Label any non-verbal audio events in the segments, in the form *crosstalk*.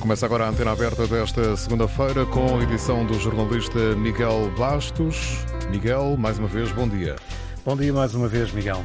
Começa agora a antena aberta desta segunda-feira com a edição do jornalista Miguel Bastos. Miguel, mais uma vez, bom dia. Bom dia mais uma vez, Miguel.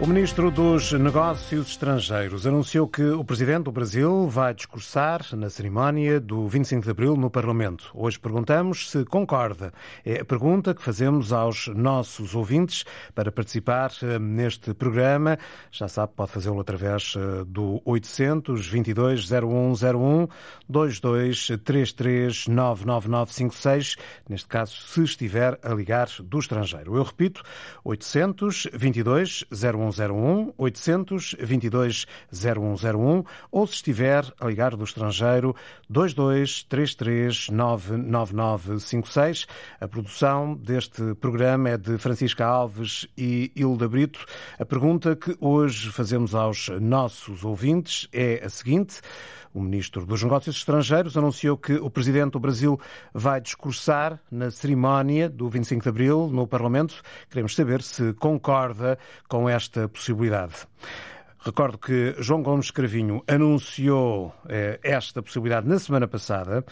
O ministro dos Negócios Estrangeiros anunciou que o presidente do Brasil vai discursar na cerimónia do 25 de abril no Parlamento. Hoje perguntamos se concorda. É a pergunta que fazemos aos nossos ouvintes para participar eh, neste programa. Já sabe, pode fazê-lo através eh, do 800 22 0101 2233 99956, neste caso, se estiver a ligar do estrangeiro. Eu repito, 800 22 01 0101 822 0101 ou se estiver a ligar do estrangeiro 2233 99956. A produção deste programa é de Francisca Alves e Hilda Brito. A pergunta que hoje fazemos aos nossos ouvintes é a seguinte: o ministro dos Negócios Estrangeiros anunciou que o presidente do Brasil vai discursar na cerimónia do 25 de abril no Parlamento. Queremos saber se concorda com esta possibilidade. Recordo que João Gomes Cravinho anunciou eh, esta possibilidade na semana passada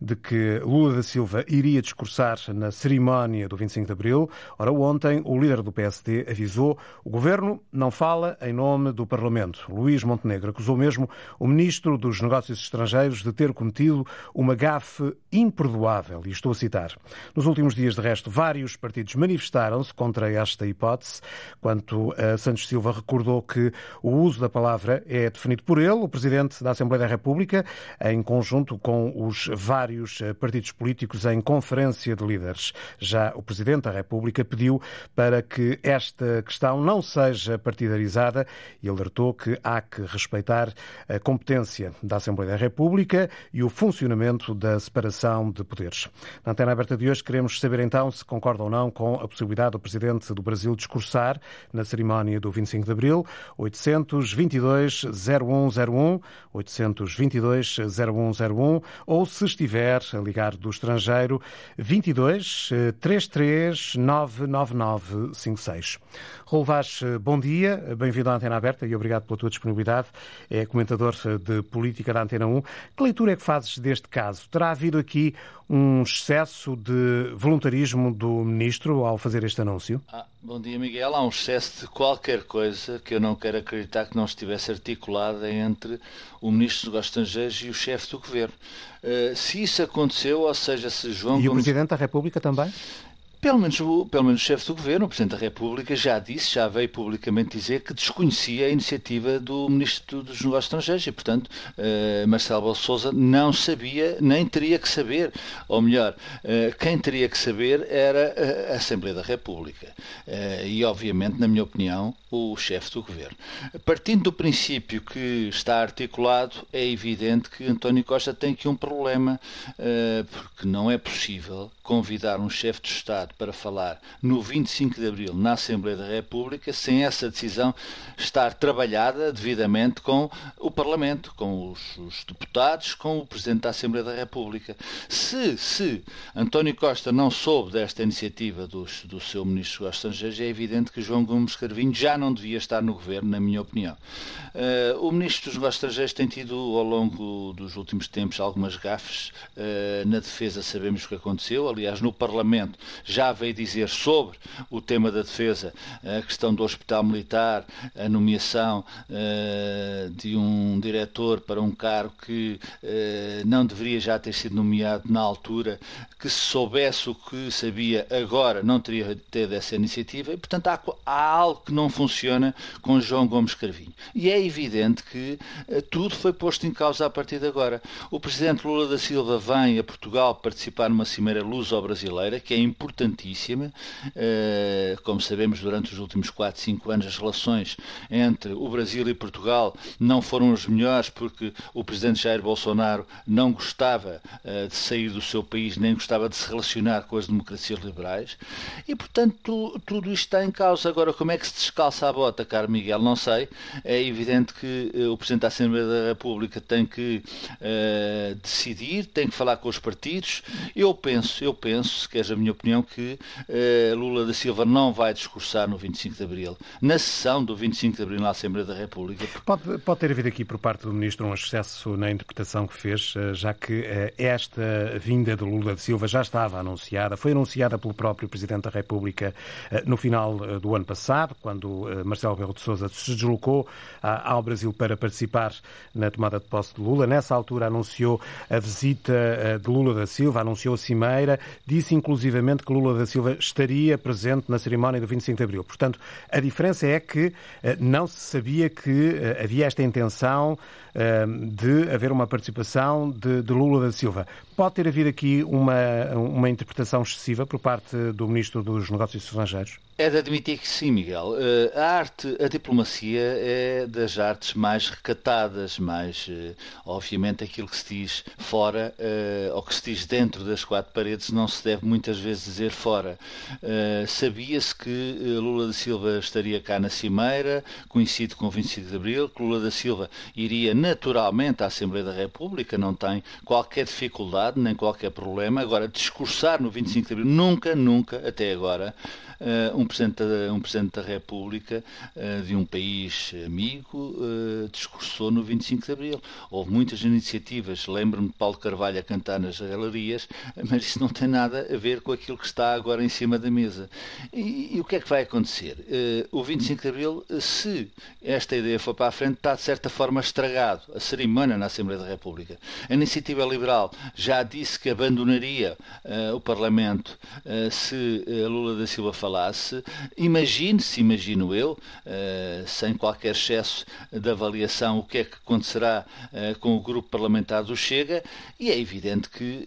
de que Lula da Silva iria discursar na cerimónia do 25 de Abril. Ora, ontem o líder do PSD avisou o governo não fala em nome do Parlamento. Luís Montenegro acusou mesmo o ministro dos Negócios Estrangeiros de ter cometido uma gafe imperdoável. E estou a citar. Nos últimos dias, de resto, vários partidos manifestaram-se contra esta hipótese, quanto a Santos Silva recordou que o uso da palavra é definido por ele, o Presidente da Assembleia da República, em conjunto com os vários eh, partidos políticos em conferência de líderes. Já o Presidente da República pediu para que esta questão não seja partidarizada e alertou que há que respeitar a competência da Assembleia da República e o funcionamento da separação de poderes. Na antena aberta de hoje queremos saber então se concorda ou não com a possibilidade do Presidente do Brasil discursar na cerimónia do 25 de Abril. 800 822 0101, 822 0101, ou se estiver a ligar do estrangeiro, 22 33 99956. Raul Vaz, bom dia, bem-vindo à Antena Aberta e obrigado pela tua disponibilidade. É comentador de política da Antena 1. Que leitura é que fazes deste caso? Terá havido aqui um excesso de voluntarismo do ministro ao fazer este anúncio? Ah, bom dia, Miguel. Há um excesso de qualquer coisa que eu não quero acreditar que não estivesse articulada entre o ministro dos Negócios Estrangeiros e o chefe do governo. Uh, se isso aconteceu, ou seja, se João. E o Presidente da República também? Pelo menos, o, pelo menos o chefe do governo, o Presidente da República, já disse, já veio publicamente dizer que desconhecia a iniciativa do Ministro dos Negócios Estrangeiros e, portanto, uh, Marcelo Belo Souza não sabia, nem teria que saber. Ou melhor, uh, quem teria que saber era a Assembleia da República. E, obviamente, na minha opinião, o chefe do governo. Partindo do princípio que está articulado, é evidente que António Costa tem aqui um problema, porque não é possível convidar um chefe de Estado para falar no 25 de Abril na Assembleia da República sem essa decisão estar trabalhada devidamente com o Parlamento, com os, os deputados, com o Presidente da Assembleia da República. Se, se António Costa não soube desta iniciativa dos, do seu Ministro dos Estrangeiros, é evidente que João Gomes Carvinho já não devia estar no Governo, na minha opinião. Uh, o Ministro dos Negócios Estrangeiros tem tido, ao longo dos últimos tempos, algumas gafes. Uh, na defesa sabemos o que aconteceu, aliás, no Parlamento já veio dizer sobre o tema da defesa, a questão do Hospital Militar, a nomeação uh, de um diretor para um cargo que uh, não deveria já ter sido nomeado na altura, que se soubesse o que sabia agora não teria tido essa iniciativa, e portanto há, há algo que não funciona com João Gomes Carvinho. E é evidente que uh, tudo foi posto em causa a partir de agora. O Presidente Lula da Silva vem a Portugal participar numa cimeira luso-brasileira, que é importantíssima. Uh, como sabemos, durante os últimos 4, 5 anos, as relações entre o Brasil e Portugal não foram as melhores porque o Presidente Jair Bolsonaro não gostava uh, de sair do seu país, nem gostava de se relacionar com as democracias liberais. E, portanto, tu, tudo isto está em causa. Agora, como é que se descalça a bota, caro Miguel? Não sei. É evidente que uh, o Presidente da Assembleia da República tem que decidir, tem que falar com os partidos. Eu penso, eu penso, se queres a minha opinião, que uh, Lula da Silva não vai discursar no 25 de Abril, na sessão do 25 de Abril na Assembleia da República. Pode, pode ter havido aqui por parte do Ministro um excesso na interpretação que fez, uh, já que uh, esta vinda de Lula da Silva já estava anunciada, foi anunciada pelo próprio Presidente da República no final do ano passado, quando Marcelo Rebelo de Sousa se deslocou ao Brasil para participar na tomada de posse de Lula. Nessa altura anunciou a visita de Lula da Silva, anunciou a cimeira, disse inclusivamente que Lula da Silva estaria presente na cerimónia do 25 de Abril. Portanto, a diferença é que eh, não se sabia que eh, havia esta intenção eh, de haver uma participação de, de Lula da Silva. Pode ter havido aqui uma, uma interpretação excessiva por parte do Ministro dos Negócios Estrangeiros? É de admitir que sim, Miguel. Eh, a arte, a diplomacia é das artes mais recatadas, mais, eh, obviamente, aquilo que se diz fora eh, ou que se diz dentro das quatro paredes não se deve muitas vezes dizer fora. Sabia-se que Lula da Silva estaria cá na Cimeira, coincide com o 25 de Abril, que Lula da Silva iria naturalmente à Assembleia da República, não tem qualquer dificuldade nem qualquer problema. Agora, discursar no 25 de Abril, nunca, nunca, até agora, uh, um, Presidente da, um Presidente da República uh, de um país amigo uh, discursou no 25 de Abril. Houve muitas iniciativas, lembro-me de Paulo Carvalho a cantar nas galerias, mas isso não tem nada a ver com aquilo que está agora em cima da mesa. E, e o que é que vai acontecer? o 25 de Abril, se esta ideia for para a frente, está de certa forma estragado. A cerimónia na Assembleia da República. A iniciativa liberal já disse que abandonaria o Parlamento se Lula da Silva falasse, imagine-se, imagino eu, uh, sem qualquer excesso de avaliação, o que é que acontecerá uh, com o grupo parlamentar do Chega, e é evidente que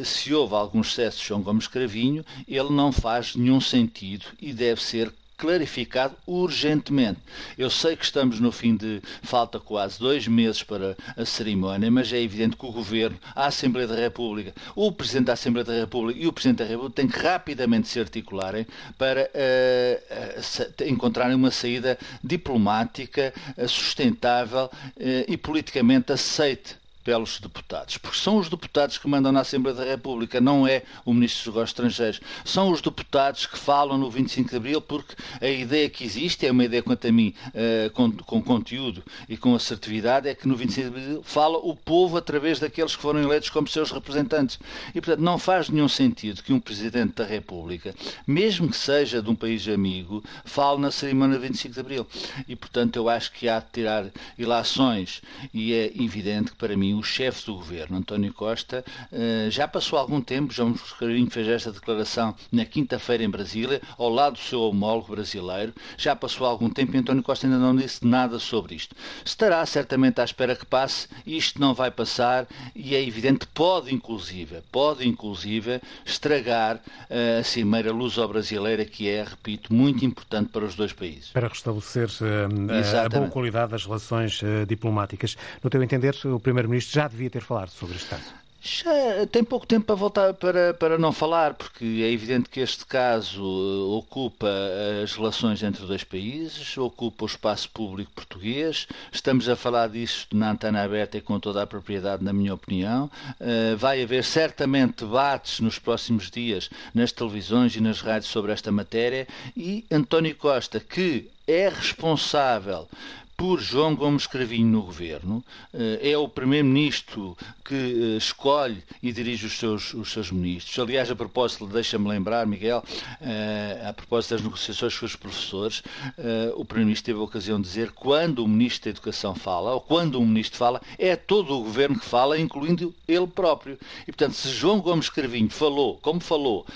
uh, se houve algum excesso de João Gomes Cravinho, ele não faz nenhum sentido e deve ser clarificado urgentemente. Eu sei que estamos no fim de. falta quase dois meses para a cerimónia, mas é evidente que o Governo, a Assembleia da República, o Presidente da Assembleia da República e o Presidente da República têm que rapidamente se articularem para uh, uh, encontrarem uma saída diplomática, uh, sustentável e politicamente aceite pelos deputados, porque são os deputados que mandam na Assembleia da República, não é o Ministro dos Negócios Estrangeiros. São os deputados que falam no 25 de Abril, porque a ideia que existe, é uma ideia quanto a mim, uh, com, com, conteúdo e com assertividade, é que no 25 de Abril fala o povo através daqueles que foram eleitos como seus representantes. E, portanto, não faz nenhum sentido que um Presidente da República, mesmo que seja de um país amigo, fale na cerimónia do 25 de Abril. E, portanto, eu acho que há de tirar ilações e é evidente que, para mim, o chefe do governo, António Costa, eh, já passou algum tempo, João Carrinho fez esta declaração na quinta-feira em Brasília, ao lado do seu homólogo brasileiro, já passou algum tempo e António Costa ainda não disse nada sobre isto. Estará certamente à espera que passe, isto não vai passar e é evidente, pode inclusive, pode inclusive estragar eh, a cimeira luso-brasileira que é, repito, muito importante para os dois países. Para restabelecer uh, a boa qualidade das relações diplomáticas. No teu entender, o Primeiro-Ministro Ministro já devia ter falado sobre este caso. Já tem pouco tempo para voltar para, para não falar, porque é evidente que este caso eh, ocupa as relações entre dois países, ocupa o espaço público português. Estamos a falar disso na antena aberta e com toda a propriedade, na minha opinião. Uh, vai haver certamente debates nos próximos dias nas televisões e nas rádios sobre esta matéria e António Costa, que é responsável por João Gomes Cravinho no governo, eh, é o primeiro-ministro que eh, escolhe e dirige os seus, os seus ministros. Aliás, a propósito, deixa-me lembrar, Miguel, eh, a propósito das negociações com os professores, o primeiro-ministro teve a ocasião de dizer quando o ministro da Educação fala, ou quando um ministro fala, é todo o governo que fala, incluindo ele próprio. E, portanto, se João Gomes Cravinho falou, como falou,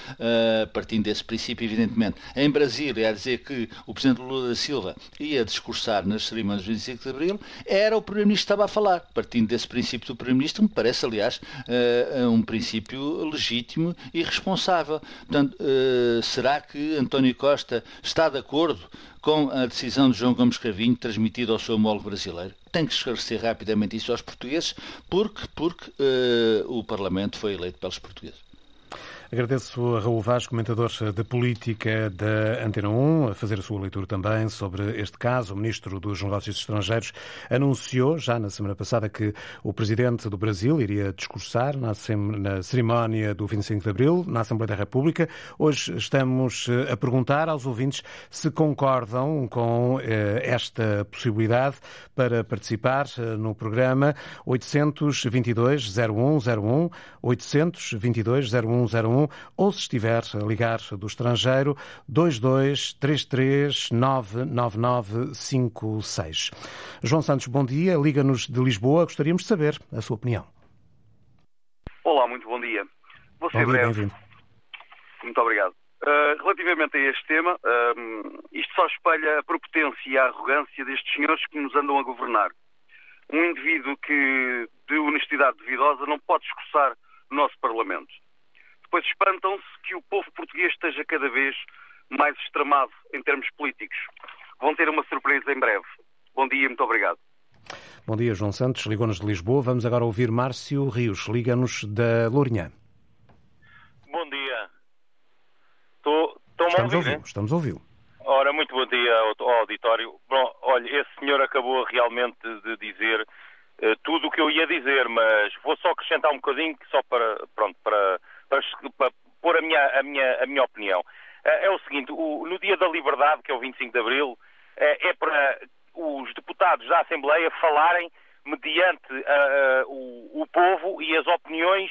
partindo desse princípio, evidentemente, em Brasília, a dizer que o presidente Lula da Silva ia discursar nas cerimônias mas 25 de Abril, era o Primeiro-Ministro que estava a falar. Partindo desse princípio do Primeiro-Ministro, me parece, aliás, uh, um princípio legítimo e responsável. Portanto, uh, será que António Costa está de acordo com a decisão de João Gomes Cravinho transmitida ao seu homólogo brasileiro? Tem que esclarecer rapidamente isso aos portugueses, porque, porque uh, o Parlamento foi eleito pelos portugueses. Agradeço a Raul Vaz, comentador de política da Antena 1, a fazer a sua leitura também sobre este caso. O ministro dos Negócios Estrangeiros anunciou já na semana passada que o presidente do Brasil iria discursar na cerimónia do 25 de Abril, na Assembleia da República. Hoje estamos eh, a perguntar aos ouvintes se concordam com eh, esta possibilidade para participar eh, no programa 822 0101 822 0101 ou se estiver a ligar do estrangeiro, 2233999956. João Santos, bom dia. Liga-nos de Lisboa. Gostaríamos de saber a sua opinião. Olá, muito bom dia. Vou ser bom dia, breve. Muito obrigado. Uh, relativamente a este tema, uh, isto só espelha a propotência e a arrogância destes senhores que nos andam a governar. Um indivíduo que, de honestidade duvidosa, não pode discursar no nosso Parlamento depois espantam-se que o povo português esteja cada vez mais extremado em termos políticos. Vão ter uma surpresa em breve. Bom dia, muito obrigado. Bom dia, João Santos. Ligou-nos de Lisboa. Vamos agora ouvir Márcio Rios. Liga-nos da Lourinhã. Bom dia. Estou, estamos a ouvir, Estamos a ouvi-lo. Ora, muito bom dia ao, auditório. Bom, olha, esse senhor acabou realmente de dizer uh, tudo o que eu ia dizer, mas vou só acrescentar um bocadinho só para, pronto, para para, para pôr a minha, a minha, a minha opinião. É, é o seguinte, o, no dia da liberdade, que é o 25 de Abril, é, é para os deputados da Assembleia falarem mediante uh, o, o, povo e as opiniões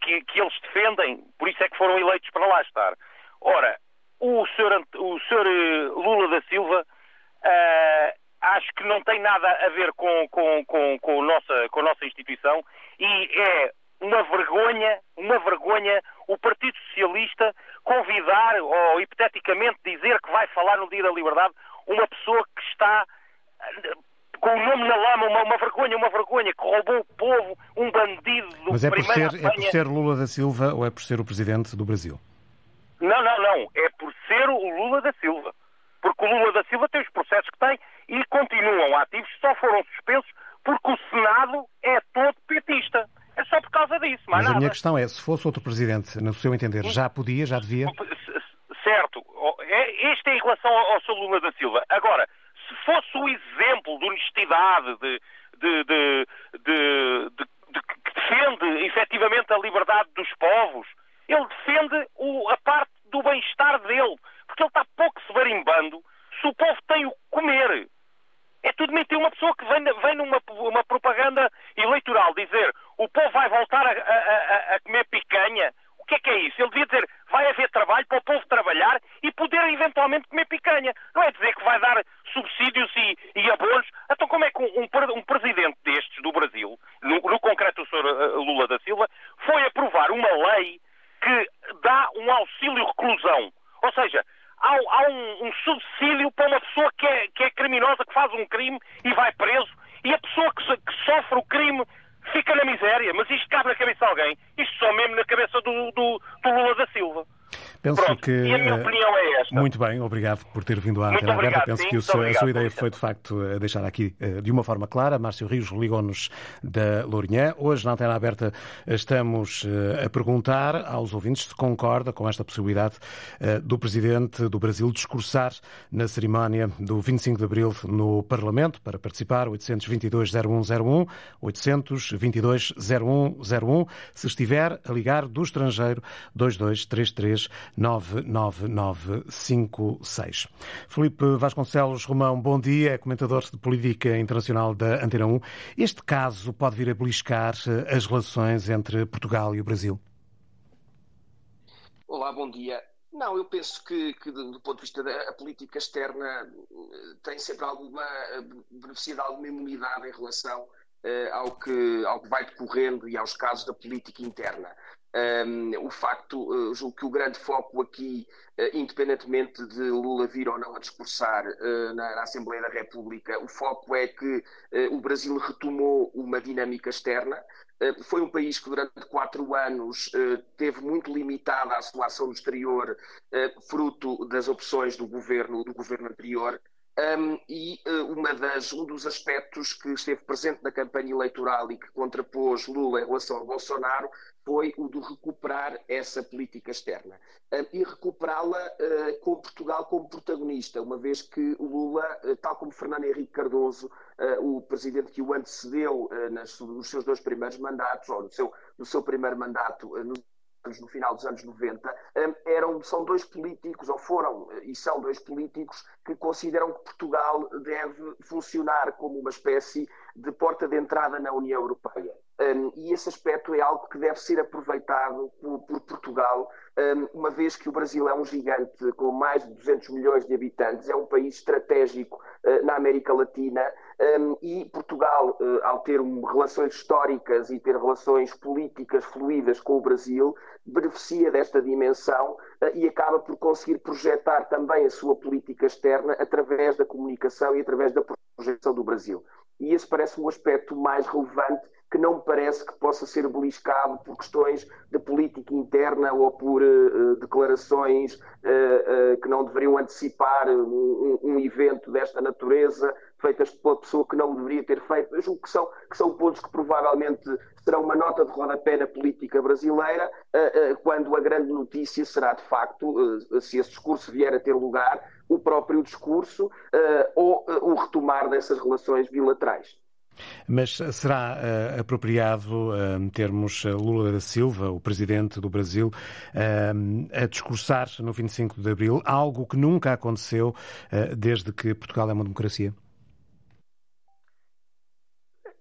que, que, eles defendem, por isso é que foram eleitos para lá estar. Ora, o Sr. O senhor eh, Lula da Silva uh, acho que não tem nada a ver com, com, com, com, nossa, com a nossa instituição e é uma vergonha, uma vergonha o Partido Socialista convidar ou hipoteticamente dizer que vai falar no Dia da Liberdade uma pessoa que está eh, com o nome na lama, uma, uma vergonha, uma vergonha, que roubou o povo, um bandido do Mas é por, ser, é por ser Lula da Silva ou é por ser o Presidente do Brasil? Não, não, não. É por ser o Lula da Silva. Porque o Lula da Silva tem os processos que tem e continuam ativos, só foram suspensos porque o Senado é todo petista. É só por causa disso, Mas nada. a minha questão é, se fosse outro presidente, no seu entender, já podia, já devia? Certo. É, este é em relação ao Sr. Lula da Silva. Agora, se fosse o exemplo de honestidade, de, de, de, de, que defende efetivamente a liberdade dos povos, ele defende o, a parte do bem-estar dele. Porque ele está pouco se varimbando se o povo tem o que comer. É tudo mentira. Uma pessoa que vem, vem numa uma propaganda eleitoral dizer o povo vai voltar a, a, a, comer picanha. O que é que é isso? Ele devia dizer vai haver trabalho para o povo trabalhar e poder eventualmente comer picanha. Não é dizer que vai dar subsídios e, e abonos. Então como é que um, um presidente destes do Brasil, no, no concreto o Sr. Eh, Lula da Silva, foi aprovar uma lei que dá um auxílio reclusão? Ou seja, há, há um, um, subsídio para uma pessoa que é, que é, criminosa, que faz um crime e vai preso, e a pessoa que, que, sofre o crime fica na miséria. Mas isto cabe na cabeça de alguém. Isto só mesmo na cabeça do, do, do Lula da Silva. Penso Pronto, que. E a minha opinião é esta. Muito bem, obrigado por ter vindo à Antena Aberta. Penso sim, que seu, a sua ideia foi, de facto, eh, deixar aqui eh, de uma forma clara. Márcio Rios ligou-nos da Lourinhã. Hoje, na Antena Aberta, estamos eh, a perguntar aos ouvintes se concorda com esta possibilidade do Presidente do Brasil discursar na cerimónia do 25 de Abril no Parlamento para participar. 822-0101, 822-0101. Se estiver a ligar do estrangeiro, 2233 99956. Felipe Vasconcelos Romão, bom dia, é comentador de política internacional da Antena 1. Este caso pode vir a beliscar eh, as relações entre Portugal e o Brasil? Olá, bom dia. Não, eu penso que, que, do ponto de vista da política externa eh, tem sempre alguma eh, beneficia de alguma imunidade em relação ao, que, ao que vai decorrendo e aos casos da política interna. Um, o facto, uh, julgo que o grande foco aqui, uh, independentemente de Lula vir ou não a discursar uh, na, na, Assembleia da República, o foco é que o Brasil retomou uma dinâmica externa. foi um país que durante quatro anos teve muito limitada a sua ação no exterior, fruto das opções do governo, do governo anterior. Um, e uh, uma das, um dos aspectos que esteve presente na campanha eleitoral e que contrapôs Lula em relação a Bolsonaro foi o de recuperar essa política externa. Um, e recuperá-la uh, com Portugal como protagonista, uma vez que Lula, uh, tal como Fernando Henrique Cardoso, o presidente que o antecedeu nas, nos seus dois primeiros mandatos, ou no seu, no seu primeiro mandato, nos no final dos anos 90, hum, eram, são dois políticos, ou foram e são dois políticos, que consideram que Portugal deve funcionar como uma espécie de porta de entrada na União Europeia. Um, e esse aspecto é algo que deve ser aproveitado por, por Portugal, um, uma vez que o Brasil é um gigante com mais de 200 milhões de habitantes, é um país estratégico uh, na América Latina um, e Portugal, uh, ao ter relações históricas e ter relações políticas fluídas com o Brasil, beneficia desta dimensão uh, e acaba por conseguir projetar também a sua política externa através da comunicação e através da projeção do Brasil. E esse parece um aspecto mais relevante que não me parece que possa ser beliscado por questões de política interna ou por uh, declarações uh, uh, que não deveriam antecipar um, um, evento desta natureza, feitas pela pessoa que não deveria ter feito. Eu julgo que são, que são pontos que provavelmente serão uma nota de rodapé na política brasileira, quando a grande notícia será, de facto, se esse discurso vier a ter lugar, o próprio discurso ou o retomar dessas relações bilaterais. Mas será uh, apropriado uh, termos eh, Lula da Silva, o presidente do Brasil, uh, a discursar no 25 de abril algo que nunca aconteceu desde que Portugal é uma democracia?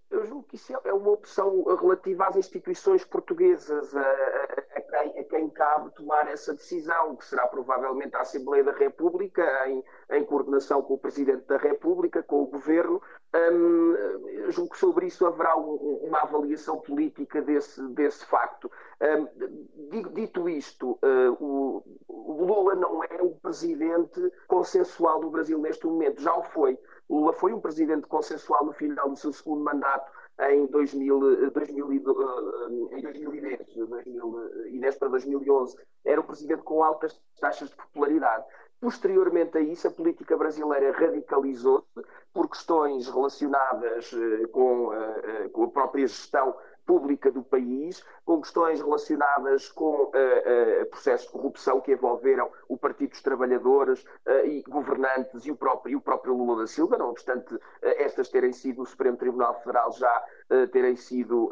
Eu julgo que isso é uma opção relativa às instituições portuguesas, a, a, quem, a quem cabe tomar essa decisão, que será provavelmente a Assembleia da República, em, em coordenação com o Presidente da República, com o Governo, um, julgo que sobre isso haverá um, uma avaliação política desse, desse facto. Um, dito isto, uh, o, o, Lula não é o presidente consensual do Brasil neste momento, já o foi. Lula foi um presidente consensual no final do seu segundo mandato em, 2000, 2000, uh, em 2010, 2010 para 2011. Era um presidente com altas taxas de popularidade. Posteriormente a isso, a política brasileira radicalizou-se por questões relacionadas eh, com, eh, eh, com a própria gestão pública do país, com questões relacionadas com uh, uh, processos de corrupção que envolveram o Partido dos Trabalhadores uh, e governantes e o, próprio, e o próprio Lula da Silva, não obstante estas terem sido, o Supremo Tribunal Federal já terem sido,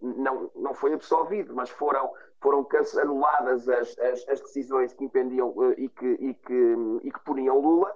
não, não foi absolvido, mas foram, foram anuladas as, as, as decisões que impendiam e, que, e, que, e que puniam Lula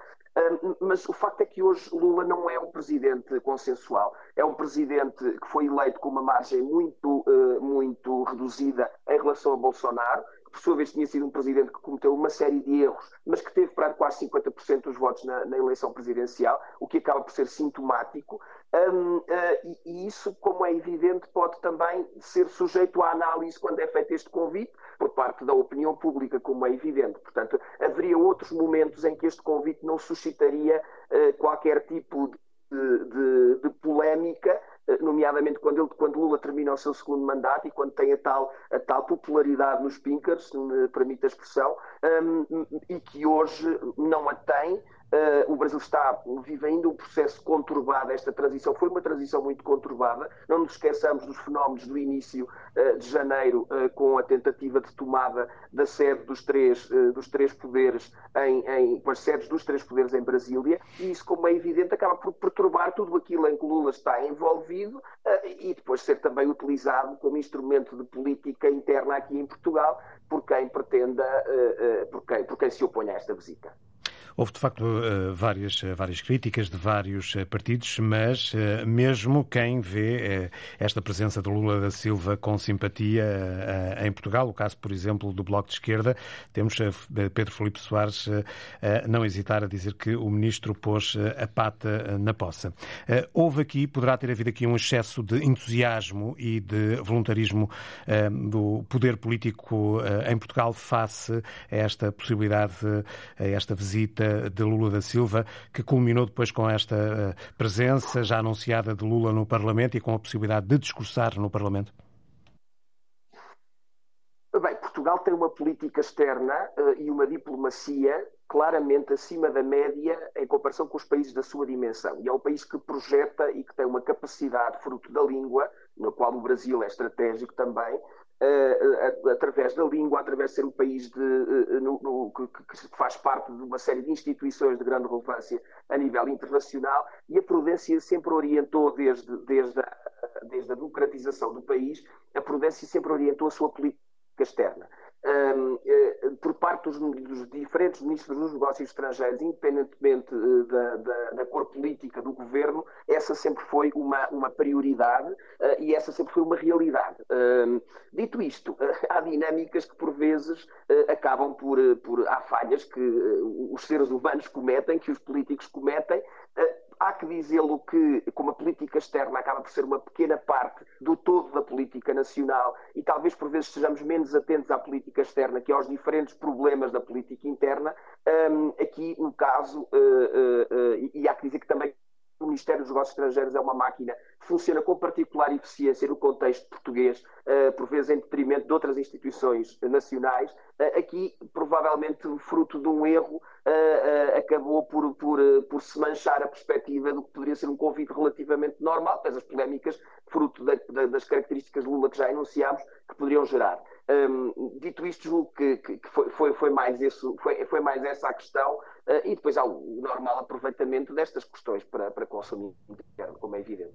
mas o facto é que hoje Lula não é um presidente consensual. É um presidente que foi eleito com uma margem muito, uh, muito reduzida em relação a Bolsonaro, que por sua vez tinha sido um presidente que cometeu uma série de erros, mas que teve para quase 50% dos votos na, na, eleição presidencial, o que acaba por ser sintomático. Um, uh, e, e, isso, como é evidente, pode também ser sujeito à análise quando é feito este convite por parte da opinião pública, como é evidente. Portanto, haveria outros momentos em que este convite não suscitaria uh, qualquer tipo de, de, de polémica uh, nomeadamente quando, ele, quando Lula termina o seu segundo mandato e quando tem a tal, a tal popularidade nos pinkers, se me permite a expressão, um, e que hoje não a tem, Uh, o Brasil está, vive ainda um processo conturbado. Esta transição foi uma transição muito conturbada. Não nos esqueçamos dos fenómenos do início uh, de janeiro, uh, com a tentativa de tomada da sede dos três, dos três poderes, em, em, com as sedes dos três poderes em Brasília. E isso, como é evidente, acaba por perturbar tudo aquilo em que Lula está envolvido e depois ser também utilizado como instrumento de política interna aqui em Portugal por quem pretenda, por quem, por quem se opõe a esta visita. Houve, de facto, eh, várias, eh, várias críticas de vários eh, partidos, mas mesmo quem vê esta presença de Lula da Silva com simpatia em Portugal, o caso, por exemplo, do Bloco de Esquerda, temos Pedro Felipe Soares a não hesitar a dizer que o ministro pôs a pata na poça. Houve aqui, poderá ter havido aqui um excesso de entusiasmo e de voluntarismo do poder político em Portugal face a esta possibilidade, a esta visita de Lula da Silva, que culminou depois com esta eh, presença já anunciada de Lula no Parlamento e com a possibilidade de discursar no Parlamento? Bem, Portugal tem uma política externa uh, e uma diplomacia claramente acima da média em comparação com os países da sua dimensão. E é um país que projeta e que tem uma capacidade, fruto da língua, no qual o Brasil é estratégico também, através da língua, através de ser um país de, uh, no, no, que, que, faz parte de uma série de instituições de grande relevância a nível internacional, e a Prudência sempre orientou, desde, desde, a, desde a democratização do país, a Prudência sempre orientou a sua política externa. Eh, parte dos, dos, diferentes ministros dos negócios estrangeiros, independentemente eh, da, da, da, cor política do governo, essa sempre foi uma, uma prioridade uh, e essa sempre foi uma realidade. dito isto, *laughs* há dinâmicas que por vezes acabam por, por. Há falhas que os seres humanos cometem, que os políticos cometem há que dizê-lo que, como a política externa acaba por ser uma pequena parte do todo da política nacional e talvez por vezes sejamos menos atentos à política externa que aos diferentes problemas da política interna, um, aqui o caso, uh, uh, uh, e há que dizer que também o Ministério dos Negócios Estrangeiros é uma máquina funciona com particular eficiência no contexto português, uh, por vezes em detrimento de outras instituições nacionais. Uh, aqui, provavelmente, fruto de um erro, uh, acabou por, por, por se manchar a perspectiva do que poderia ser um convite relativamente normal, pois as polémicas, fruto da, da, das características de Lula que já enunciámos, que poderiam gerar. Um, dito isto, julgo que, que foi, foi, foi, mais isso, foi, foi mais essa a questão, uh, e depois há o normal aproveitamento destas questões para, para como é evidente.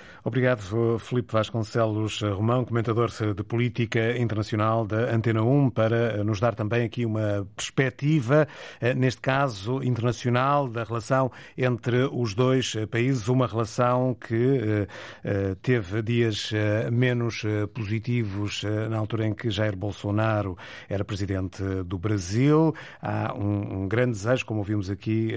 Obrigado, Felipe Vasconcelos Romão, comentador de política internacional da Antena 1, para nos dar também aqui uma perspectiva, eh, neste caso internacional, da relação entre os dois países, uma relação que eh, eh, teve dias menos positivos na altura em que Jair Bolsonaro era presidente do Brasil. Há um, grande desejo, como ouvimos aqui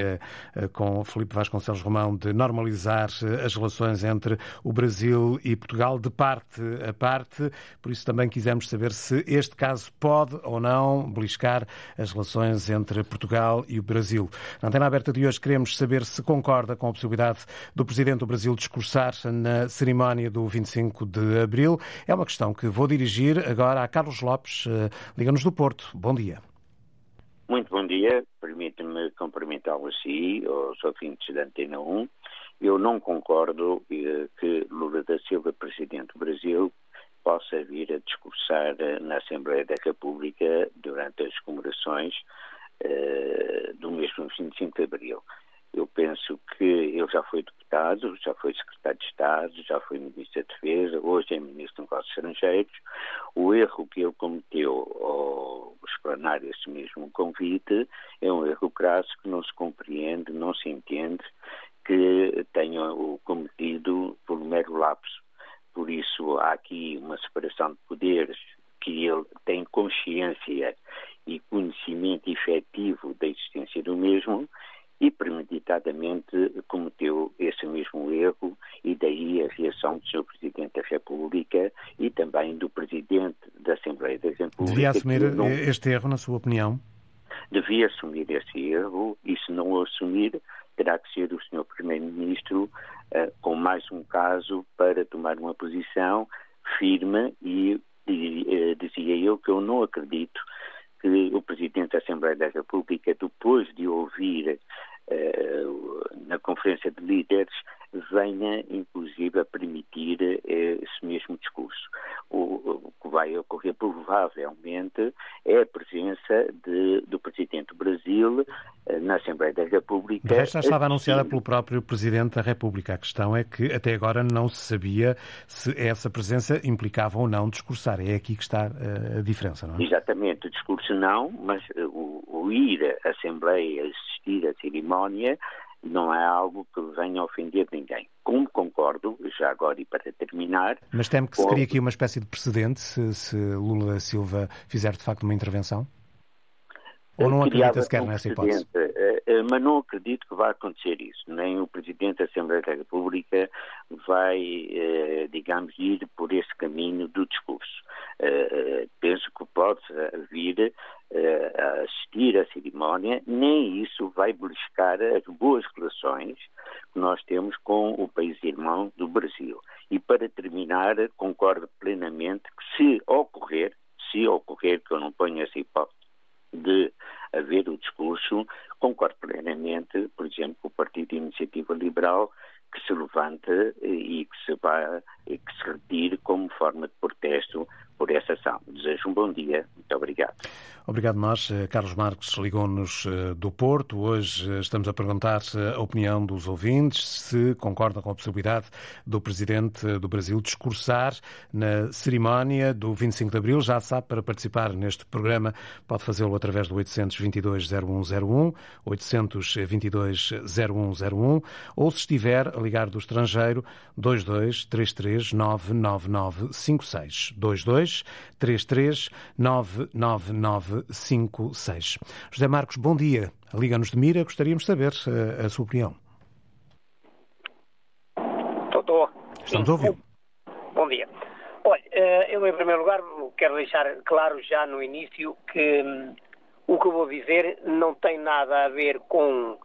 com Felipe Vasconcelos Romão, de normalizar as relações entre o Brasil e Portugal de parte a parte. Por isso também quisemos saber se este caso pode ou não beliscar as relações entre Portugal e o Brasil. Na antena aberta de hoje queremos saber se concorda com a possibilidade do Presidente do Brasil discursar na cerimónia do 25 de Abril. É uma questão que vou dirigir agora a Carlos Lopes, eh, Liga-nos do Porto. Bom dia. Muito bom dia. Permita-me cumprimentá-lo a si, aos ouvintes da Antena 1 eu não concordo eh, que Lula da Silva, presidente do Brasil, possa vir a discursar eh, na Assembleia da República durante as comemorações eh, do mesmo 25 de Abril. Eu penso que ele já foi deputado, já foi secretário de Estado, já foi ministro da Defesa, hoje é ministro dos Negócios Estrangeiros. O erro que ele cometeu ao explanar esse mesmo convite é um erro crasso que não se compreende, não se entende que tenham o cometido por mero lapso. Por isso há aqui uma separação de poderes que ele tem consciência e conhecimento efetivo da existência do mesmo e premeditadamente cometeu esse mesmo erro e daí a reação do Sr. Presidente da República e também do Presidente da Assembleia da República. Devia assumir não... este erro, na sua opinião? Devia assumir esse erro e se não o assumir terá que ser o Sr. Primeiro-Ministro uh, com mais um caso para tomar uma posição firme e, e uh, dizia eu que eu não acredito que o Presidente da Assembleia da República, depois de ouvir uh, na Conferência de Líderes, venha inclusive a permitir esse mesmo discurso. O, que vai ocorrer provavelmente é a presença de, do Presidente do Brasil na Assembleia da República. De resto, já estava anunciada pelo próprio Presidente da República. A questão é que até agora não se sabia se essa presença implicava ou não discursar. É aqui que está eh, a diferença, não é? Exatamente, o discurso não, mas eh, o, o ir à Assembleia, assistir à cerimónia, não é algo que venha a ofender ninguém. Como concordo, já agora e para terminar. Mas temo que se crie aqui uma espécie de precedente se, se Lula da Silva fizer de facto uma intervenção? Ou não acredita sequer um nessa hipótese? Eh, eh, mas não acredito que vá acontecer isso. Nem o Presidente da Assembleia da República vai, eh, digamos, ir por esse caminho do discurso. Penso que pode vir a assistir à cerimónia, nem isso vai beliscar as boas relações que nós temos com o país irmão do Brasil. E para terminar, concordo plenamente que se ocorrer, se ocorrer, que eu não ponho essa hipótese, de a ver o discurso, concordo plenamente, por exemplo, com o Partido de Iniciativa Liberal, que se levanta e que se, vá, e que se retire como forma de protesto por essa ação. Desejo um bom dia. Obrigado. Obrigado nós. Eh, Carlos Marques ligou-nos eh, do Porto. Hoje eh, estamos a perguntar a opinião dos ouvintes, se concordam com a possibilidade do Presidente do Brasil discursar na cerimónia do 25 de Abril. Já sabe, para participar neste programa pode fazê-lo através do 822-0101, 822-0101, ou se estiver a ligar do estrangeiro, 2233 99956. 22 33 99956. José Marcos, bom dia. Liga-nos de Mira, gostaríamos de saber a, eh, a sua opinião. Estou. Estamos a ouvir. Bom dia. Olha, eh, eu em primeiro lugar quero deixar claro já no início que hum, o que eu vou dizer não tem nada a ver com,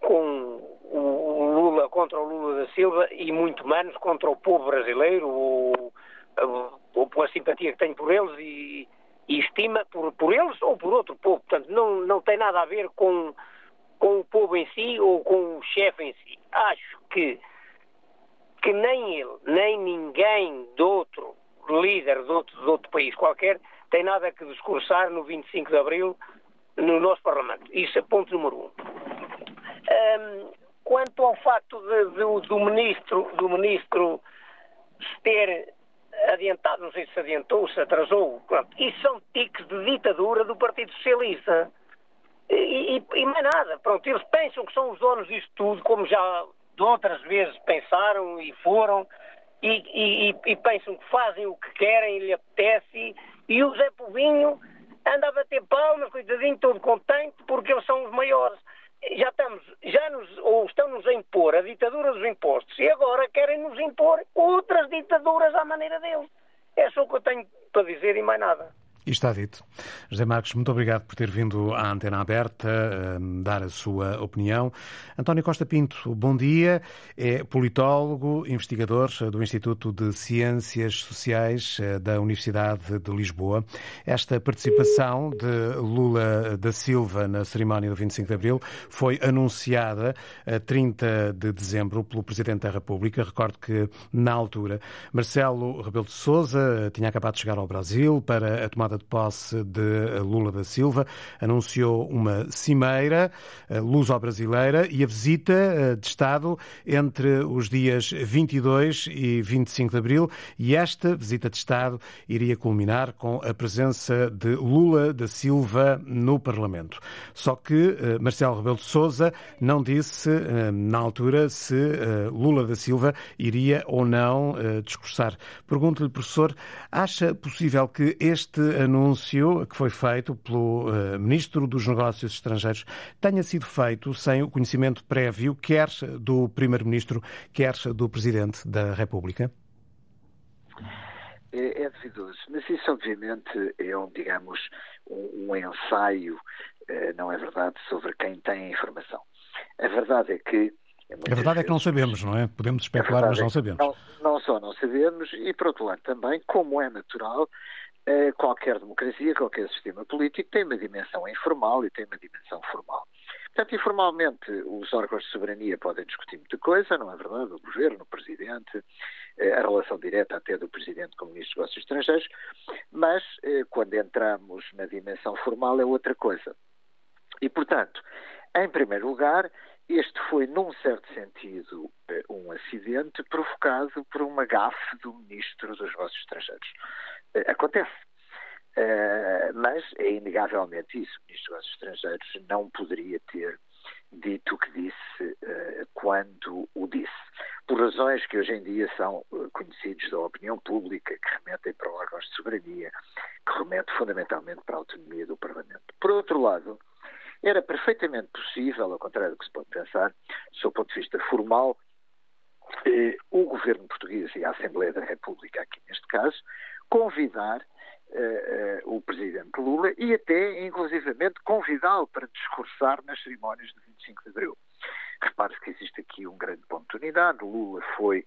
com o Lula contra o Lula da Silva e muito menos contra o povo brasileiro ou, ou pela simpatia que tenho por eles e, e estima por, por eles ou por outro povo. Portanto, não, não tem nada a ver com, com o povo em si ou com o chefe em si. Acho que, que nem ele, nem ninguém de outro líder de outro, de outro país qualquer tem nada que discursar no 25 de Abril no nosso Parlamento. Isso é ponto número um. um quanto ao facto de, de, do ministro, do ministro ter adiantado, não sei se adiantou, se atrasou, pronto. Isso são tiques de ditadura do Partido Socialista. E, e, e mais nada, pronto, eles pensam que são os donos disto tudo, como já de outras vezes pensaram e foram, e, e, pensam que fazem o que querem e lhe apetece, e o Zé Povinho anda a bater palmas, coitadinho, todo contente, porque eles são os maiores já estamos, já nos, ou estão-nos a impor a ditadura dos impostos e agora querem nos impor outras ditaduras à maneira deles. É só o que eu tenho para dizer e mais nada. E está dito. José Marcos, muito obrigado por ter vindo à antena aberta um, dar a sua opinião. António Costa Pinto, bom dia. É politólogo, investigador do Instituto de Ciências Sociais eh, da Universidade de Lisboa. Esta participação de Lula da Silva na cerimónia do 25 de Abril foi anunciada a 30 de dezembro pelo Presidente da República. Recordo que, na altura, Marcelo Rebelo de Sousa tinha acabado de chegar ao Brasil para a tomada tomada de posse de Lula da Silva, anunciou uma cimeira eh, luso-brasileira e a visita eh, de Estado entre os dias 22 e 25 de abril. E esta visita de Estado iria culminar com a presença de Lula da Silva no Parlamento. Só que eh, Marcelo Rebelo de Sousa não disse na altura se Lula da Silva iria ou não discursar. Pergunto-lhe, professor, acha possível que este anúncio que foi feito pelo uh, Ministro dos Negócios Estrangeiros tenha sido feito sem o conhecimento prévio, quer do Primeiro-Ministro, quer do Presidente da República? É, é duvidoso, mas isso obviamente é um, digamos, um, um ensaio, uh, não é verdade, sobre quem tem a informação. A verdade é que a verdade é que não sabemos, não é? Podemos especular, mas não é sabemos. Não, não, só não sabemos, e por outro lado também, como é natural, qualquer democracia, qualquer sistema político tem uma dimensão informal e tem uma dimensão formal. Portanto, informalmente, os órgãos de soberania podem discutir muita coisa, não é verdade? O governo, o presidente, eh, a relação direta até do presidente com o ministro dos negócios estrangeiros, mas eh, quando entramos na dimensão formal é outra coisa. E, portanto, em primeiro lugar, este foi, num certo sentido, um acidente provocado por uma gafe do ministro dos negócios estrangeiros. Eh, acontece. Uh, mas é inegavelmente isso. O Ministro dos Estrangeiros não poderia ter dito o que disse uh, quando o disse. Por razões que hoje em dia são conhecidas da opinião pública, que remetem para órgãos de soberania, que remetem fundamentalmente para a autonomia do Parlamento. Por outro lado, era perfeitamente possível, ao contrário do que se pode pensar, do seu ponto de vista formal, o governo português e a Assembleia da República, aqui neste caso, convidar uh, uh, o presidente Lula e até, inclusivamente, convidá-lo para discursar nas cerimónias de 25 de abril. Repare-se que existe aqui um grande ponto de unidade. Lula foi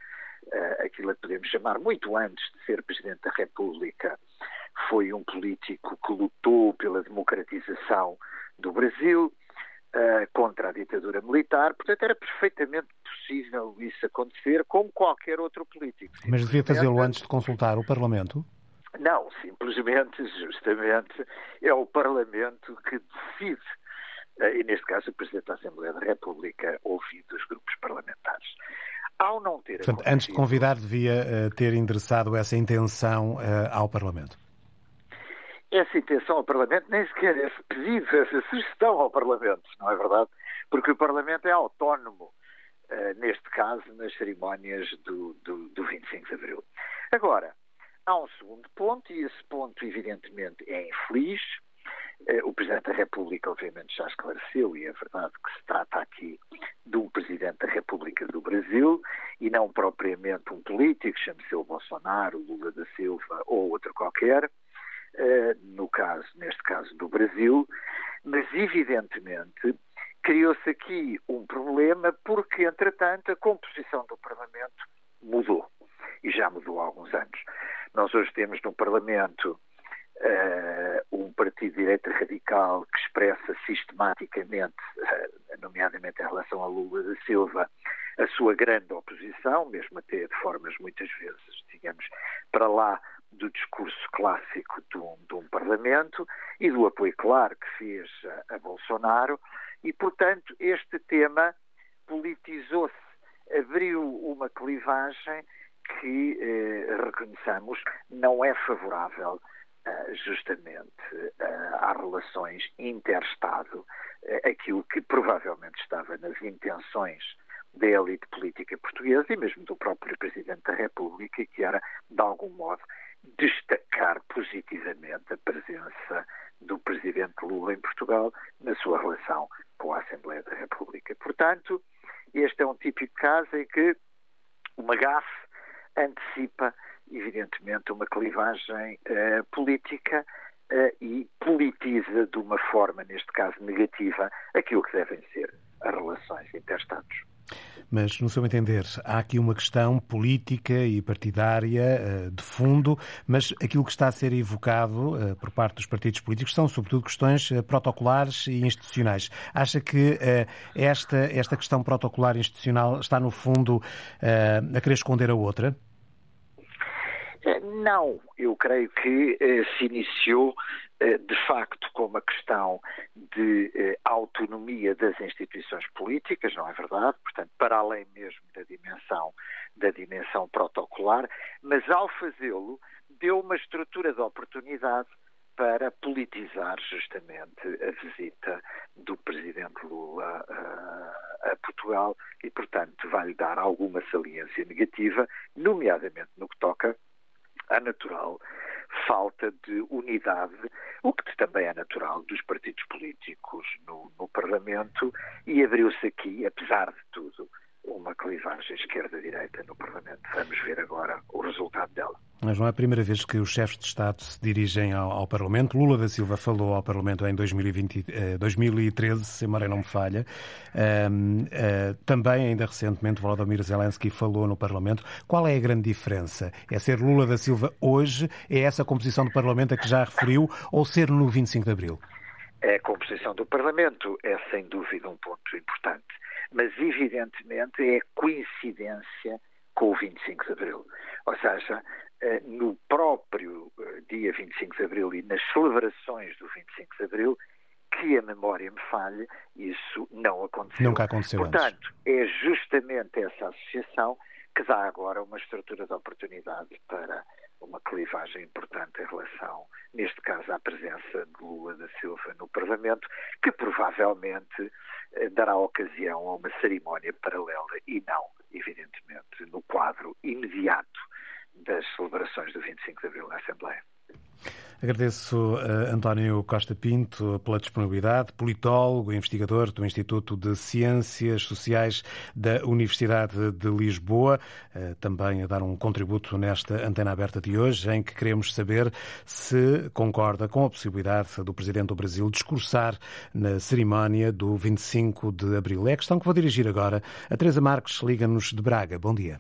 uh, aquilo que podemos chamar, muito antes de ser presidente da República, foi um político que lutou pela democratização do Brasil, uh, contra a ditadura militar. Portanto, era perfeitamente possível isso acontecer, como qualquer outro político. Mas devia fazê-lo antes de consultar o Parlamento? Não, simplesmente, *laughs* justamente, é o Parlamento que decide. Uh, e neste caso, o Presidente da Assembleia da República, ouvido os grupos parlamentares. Ao não ter Portanto, antes de convidar, devia uh, ter endereçado essa intenção ao Parlamento essa intenção ao Parlamento, nem sequer esse pedido, essa sugestão ao Parlamento, não é verdade? Porque o Parlamento é autónomo, uh, neste caso, nas cerimónias do, do, do 25 de Abril. Agora, há um segundo ponto, e esse ponto, evidentemente, é infeliz. Uh, o Presidente da República, obviamente, já esclareceu, e é verdade que se trata aqui de um Presidente da República do Brasil e não propriamente um político, chame-se o Bolsonaro, Lula da Silva ou outro qualquer. Eh, no caso, neste caso do Brasil, mas evidentemente criou-se aqui um problema porque, entretanto, a composição do Parlamento mudou. E já mudou há alguns anos. Nós hoje temos no Parlamento uh, um partido de direita radical que expressa sistematicamente, uh, nomeadamente em relação a Lula da Silva, a sua grande oposição, mesmo até de formas muitas vezes, digamos, para lá do discurso clássico de um, de um, Parlamento e do apoio claro que fez a, a Bolsonaro e, portanto, este tema politizou-se, abriu uma clivagem que, eh, reconheçamos, não é favorável eh, justamente eh, às relações inter-Estado, eh, aquilo que provavelmente estava nas intenções da elite política portuguesa e mesmo do próprio Presidente da República, que era, de algum modo, destacar positivamente a presença do Presidente Lula em Portugal na sua relação com a Assembleia da República. Portanto, este é um típico caso em que uma gafe antecipa, evidentemente, uma clivagem uh, política uh, e politiza de uma forma, neste caso negativa, aquilo que devem ser as relações interestados. Mas, no seu entender, há aqui uma questão política e partidária eh, de fundo, mas aquilo que está a ser evocado eh, por parte dos partidos políticos são, sobretudo, questões eh, protocolares e institucionais. Acha que esta, esta questão protocolar e institucional está, no fundo, a querer esconder a outra? Não, eu creio que eh, se iniciou eh, de facto com uma questão de eh, autonomia das instituições políticas, não é verdade? Portanto, para além mesmo da dimensão da dimensão protocolar, mas ao fazê-lo deu uma estrutura de oportunidade para politizar justamente a visita do presidente Lula a, a Portugal e, portanto, vai-lhe dar alguma saliência negativa, nomeadamente no que toca à natural falta de unidade, o que também é natural dos partidos políticos no, no Parlamento, e abriu-se aqui, apesar de tudo, uma clivagem esquerda-direita no Parlamento. Vamos ver agora o resultado dela. Mas não é a primeira vez que os chefes de Estado se dirigem ao, ao Parlamento. Lula da Silva falou ao Parlamento em 2020, eh, 2013, se a memória não me falha. Um, uh, eh, também, ainda recentemente, Volodymyr Zelensky falou no Parlamento. Qual é a grande diferença? É ser Lula da Silva hoje? É essa composição do Parlamento a que já referiu? Ou ser no 25 de Abril? A composição do Parlamento é, sem dúvida, um ponto importante mas evidentemente é coincidência com o 25 de Abril. Ou seja, eh, no próprio eh, dia 25 de Abril e nas celebrações do 25 de Abril, que a memória me falhe, isso não aconteceu. Nunca aconteceu Portanto, antes. é justamente essa associação que dá agora uma estrutura de oportunidade para uma clivagem importante em relação, neste caso, à presença Lula da Silva no Parlamento, que provavelmente eh, dará ocasião a uma cerimónia paralela e não, evidentemente, no quadro imediato das celebrações do 25 de Abril na Assembleia. Agradeço a António Costa Pinto pela disponibilidade, politólogo, investigador do Instituto de Ciências Sociais da Universidade de Lisboa, eh, também a dar um contributo nesta antena aberta de hoje, em que queremos saber se concorda com a possibilidade do Presidente do Brasil discursar na cerimónia do 25 de Abril. É a questão que vou dirigir agora. A Teresa Marques liga-nos de Braga. Bom dia.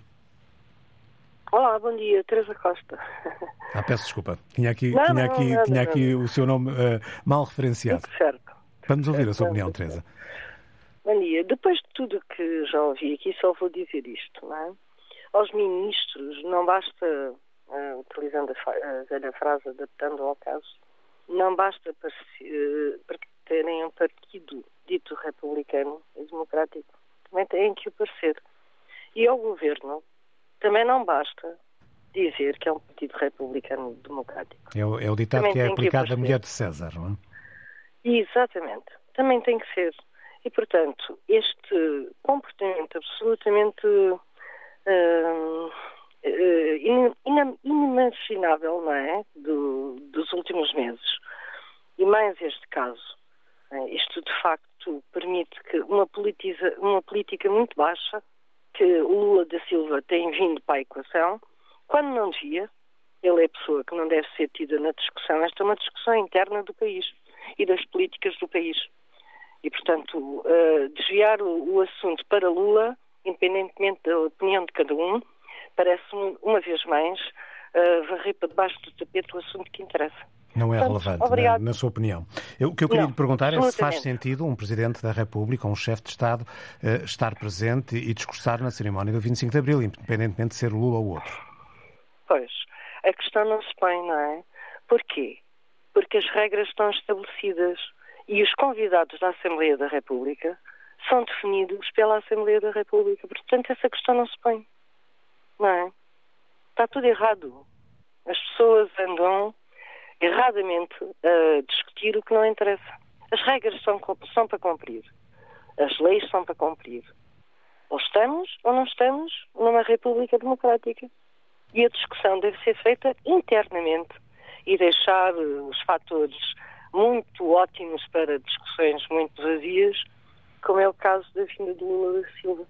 Olá, bom dia, Teresa Costa. Ah, peço desculpa. Tinha aqui, não, tinha aqui, não, tinha aqui o seu nome uh, mal referenciado. Certo. Vamos ouvir a sua opinião, Teresa. Bom dia. Depois de tudo que já ouvi aqui, só vou dizer isto, não é? Aos ministros não basta, uh, utilizando a, a, velha frase, adaptando ao caso, não basta para, uh, terem um partido dito republicano e democrático. Também têm que o parecer. E ao governo também não basta dizer que é um partido republicano democrático. É o, é o ditado também que é aplicado à mulher de César, não é? Exatamente. Também tem que ser. E, portanto, este comportamento absolutamente uh, uh, inimaginável, não é? Do, dos últimos meses. E mais este caso. Uh, isto, de facto, permite que uma, politiza, uma política muito baixa, que o Lula da Silva tem vindo para a equação, quando não devia, ele é pessoa que não deve ser tida na discussão. Esta é uma discussão interna do país e das políticas do país. E, portanto, uh, desviar o, o, assunto para Lula, independentemente da opinião de cada um, parece-me, uma vez mais, uh, varrer para debaixo do tapete o assunto que interessa. Não é Portanto, relevante, na, na, sua opinião. Eu, o que eu queria não, lhe perguntar é se faz sentido um Presidente da República, um chefe de Estado, uh, estar presente e discursar na cerimónia do 25 de Abril, independentemente de ser Lula ou outro. Pois, a questão não se põe, não é? Porquê? Porque as regras estão estabelecidas e os convidados da Assembleia da República são definidos pela Assembleia da República. Portanto, essa questão não se põe. Não é? Está tudo errado. As pessoas andam erradamente a discutir o que não interessa. As regras são, são para cumprir. As leis são para cumprir. Ou estamos ou não estamos numa República Democrática. E a discussão deve ser feita internamente e deixar os fatores muito ótimos para discussões muito vazias, como é o caso da vinda do Lula da Silva.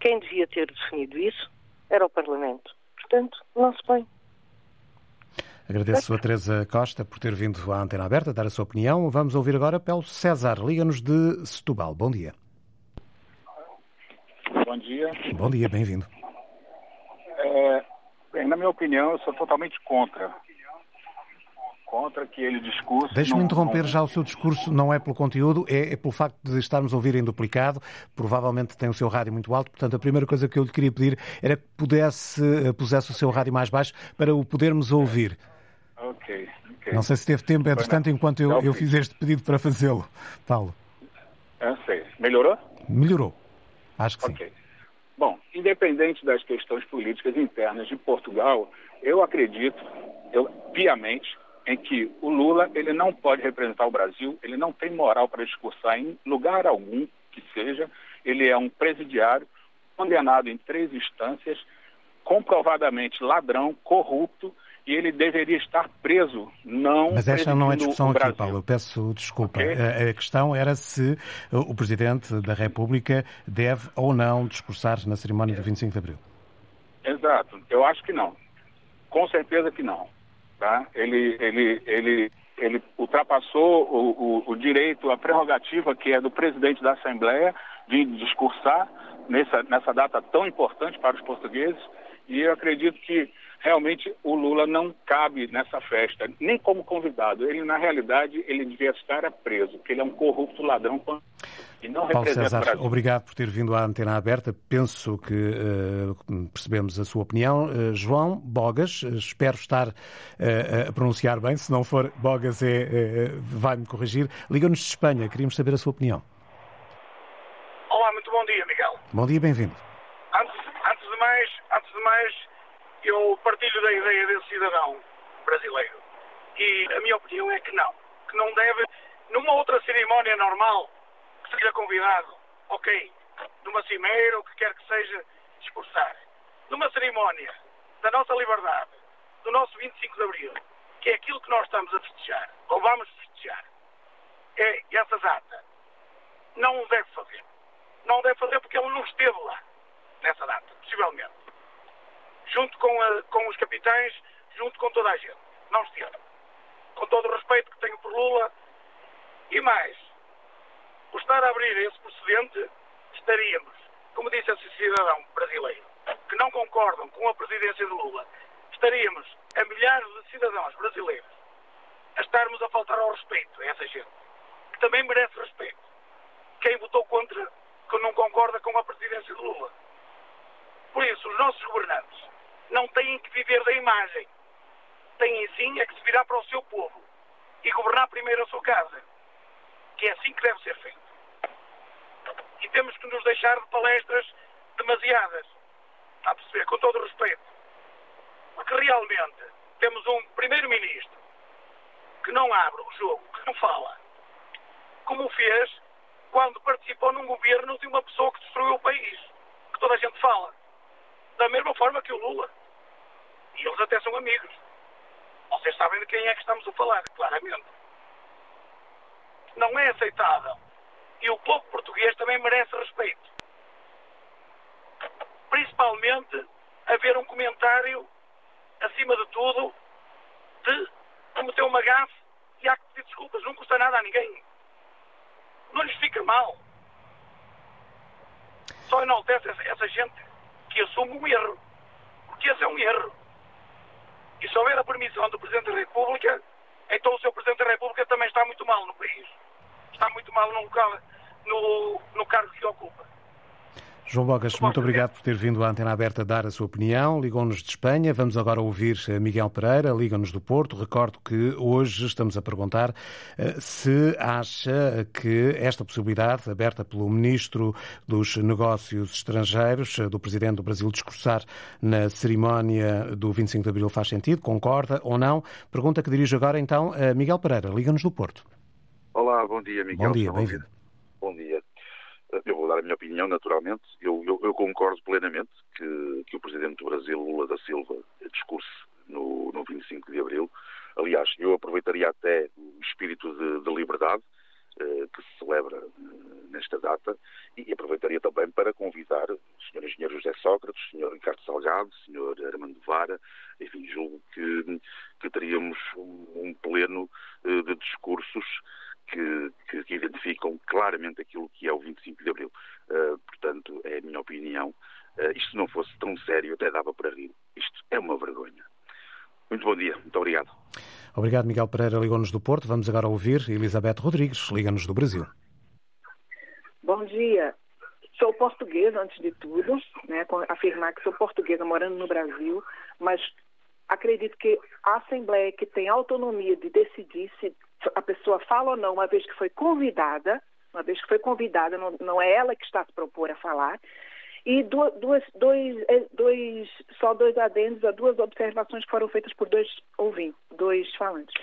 Quem devia ter definido isso era o Parlamento. Portanto, não se põe. Agradeço a Teresa Costa por ter vindo à Antena Aberta dar a sua opinião. Vamos ouvir agora pelo César. Liga-nos de Setúbal. Bom dia. Bom dia. Bom dia, bem-vindo. É, bem, na minha opinião, eu sou totalmente contra contra aquele discurso. Deixe-me interromper não... já o seu discurso, não é pelo conteúdo, é, é, pelo facto de estarmos a ouvir em duplicado. Provavelmente tem o seu rádio muito alto, portanto, a primeira coisa que eu lhe queria pedir era que pudesse, eh, pusesse o seu rádio mais baixo para o podermos ouvir. Ok, ok. Não sei se teve tempo, entretanto, enquanto eu, eu fiz este pedido para fazê-lo. Paulo. Eu sei. Melhorou? Melhorou. Acho que okay. sim. Bom, independente das questões políticas internas de Portugal, eu acredito, eu piamente, em que o Lula ele não pode representar o Brasil, ele não tem moral para discursar em lugar algum que seja, ele é um presidiário condenado em três instâncias, comprovadamente ladrão, corrupto, e ele deveria estar preso, não Mas esta não é discussão aqui, Paulo, eu peço desculpa. Okay. A, a, questão era se o Presidente da República deve ou não discursar na cerimónia do 25 de Abril. Exato, eu acho que não. Com certeza que não. Tá? Ele, ele, ele, ele ultrapassou o, o, o direito, a prerrogativa que é do presidente da Assembleia de discursar nessa, nessa data tão importante para os portugueses. E eu acredito que realmente o Lula não cabe nessa festa, nem como convidado. Ele, na realidade, ele devia estar preso, porque ele é um corrupto ladrão e não Paulo representa César, o Brasil. obrigado por ter vindo à antena aberta. Penso que uh, percebemos a sua opinião. Uh, João Bogas, uh, espero estar a pronunciar bem, se não for Bogas é, vai-me corrigir. Liga-nos de Espanha, queríamos saber a sua opinião. Olá, muito bom dia, Miguel. Bom dia, bem-vindo. Antes, antes, de mais, antes de mais, eu partilho da ideia desse cidadão brasileiro. E a minha opinião é que não. Que não deve, numa outra cerimónia normal, que seja convidado, ok, numa cimeira, o que quer que seja, discursar. Numa cerimónia da nossa liberdade, do nosso 25 de Abril, que é aquilo que nós estamos a festejar, ou vamos festejar, é essa data. Não o deve fazer. Não deve fazer porque ele não esteve lá, nessa data, possivelmente junto com, a, com os capitães, junto com toda a gente. Não esteve. Com todo o respeito que tenho por Lula. E mais, por estar a abrir esse precedente, estaríamos, como disse esse cidadão brasileiro, que não concordam com a presidência de Lula, estaríamos a milhares de cidadãos brasileiros a estarmos a faltar ao respeito a essa gente. também merece respeito. Quem votou contra, que não concorda com a presidência de Lula. Por isso, os nossos governantes não têm que viver da imagem. Têm sim é que se virar para o seu povo e governar primeiro a sua casa. Que é assim que deve ser feito. E temos que nos deixar de palestras demasiadas. Está a perceber? Com todo o respeito. Porque realmente temos um primeiro-ministro que não abre o jogo, que não fala. Como fez quando participou num governo de uma pessoa que destruiu o país. Que toda a gente fala. Da mesma forma que o Lula. E eles até são amigos. Vocês sabem de quem é que estamos a falar, claramente. Não é aceitável. E o povo português também merece respeito. Principalmente haver um comentário, acima de tudo, de cometer uma gafe e há que pedir desculpas. Não custa nada a ninguém. Não lhes fica mal. Só enaltece essa gente que assume um erro. Porque esse é um erro. E se houver a permissão do Presidente da República, então o seu Presidente da República também está muito mal no país. Está muito mal no, local, no, no cargo que ocupa. João Bogas, muito obrigado por ter vindo à Antena Aberta dar a sua opinião. Ligou-nos de Espanha. Vamos agora ouvir eh, Miguel Pereira, liga-nos do Porto. Recordo que hoje estamos a perguntar eh, se acha que esta possibilidade, aberta pelo Ministro dos Negócios Estrangeiros, eh, do Presidente do Brasil, discursar na cerimónia do 25 de Abril faz sentido, concorda ou não? Pergunta que dirijo agora então a Miguel Pereira, liga-nos do Porto. Olá, bom dia, Miguel. Bom dia, bem-vindo. Bom dia. Eu vou dar a minha opinião, naturalmente. Eu, eu, eu concordo plenamente que, que, o Presidente do Brasil, Lula da Silva, discurse no, no 25 de Abril. Aliás, eu aproveitaria até o espírito de, de liberdade eh, que se celebra eh, nesta data e aproveitaria também para convidar o Sr. Engenheiro José Sócrates, o Sr. Ricardo Salgado, o Sr. Armando Vara, enfim, julgo que, que teríamos um, um pleno eh, de discursos que, que, identificam claramente aquilo que é o 25 de Abril. Uh, portanto, é a minha opinião. Uh, isto se não fosse tão sério, até dava para rir. Isto é uma vergonha. Muito bom dia, muito obrigado. Obrigado, Miguel Pereira, ligou-nos do Porto. Vamos agora ouvir Elizabeth Rodrigues, liga-nos do Brasil. Bom dia. Sou portuguesa, antes de tudo, né, afirmar que sou portuguesa morando no Brasil, mas acredito que a Assembleia que tem autonomia de decidir se a pessoa fala ou não, uma vez que foi convidada, uma vez que foi convidada, não, não é ela que está se propor a falar, e duas, dois, é, dois, só dois adendos a duas observações que foram feitas por dois ouvintes, dois falantes.